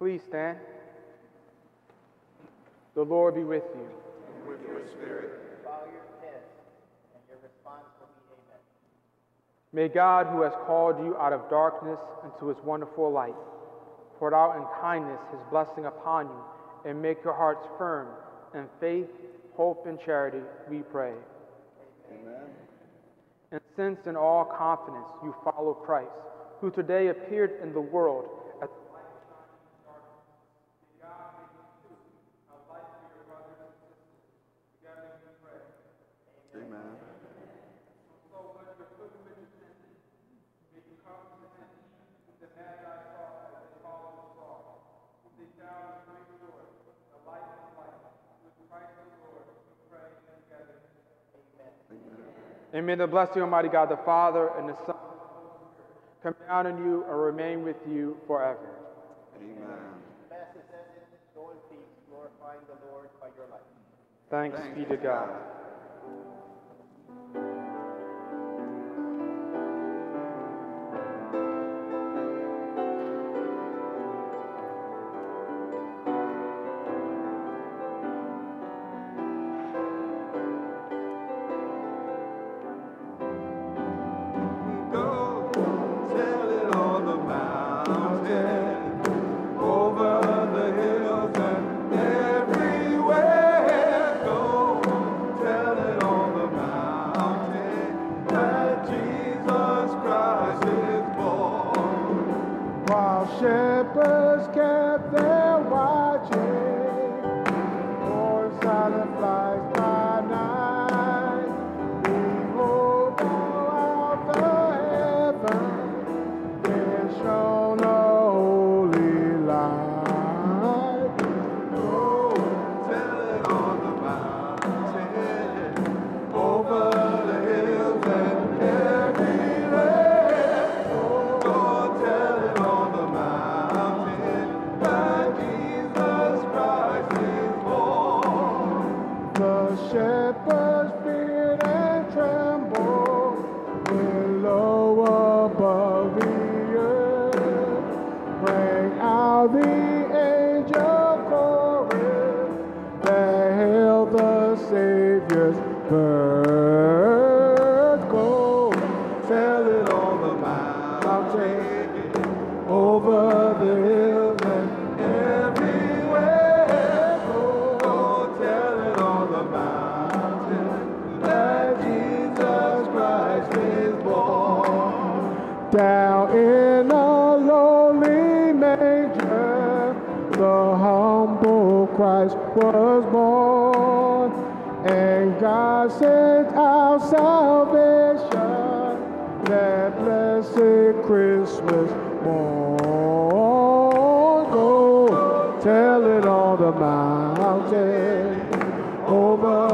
Please stand. The Lord be with you. And with your spirit. Bow your heads, and your response will be amen. May God, who has called you out of darkness into his wonderful light, pour out in kindness his blessing upon you, and make your hearts firm in faith, hope, and charity, we pray. Amen. And since in all confidence you follow Christ, who today appeared in the world as the light shining in darkness, may God make you too a light for your brothers and sisters. Together we pray. Amen. So when your pilgrimage is ended, may you come to him whom the Magi saw as they followed the star, whom they found with great joy, the light of life, with Christ the Lord, we pray together. And may the blessing of Almighty God, the Father, and the Son, and the Holy Spirit, come down on you and remain with you forever. Amen. Mass is ended. Go in peace, glorifying the Lord by your life. Thanks be to God. Shepherds kept their watching, or silent flies by night, Savior's birth. Go tell it on the mountain, over the hills and everywhere. Go tell it on the mountain that Jesus Christ is born. Down in a lowly manger, the humble Christ was born, sent our salvation that blessed Christmas morn. Go tell it on the mountain over.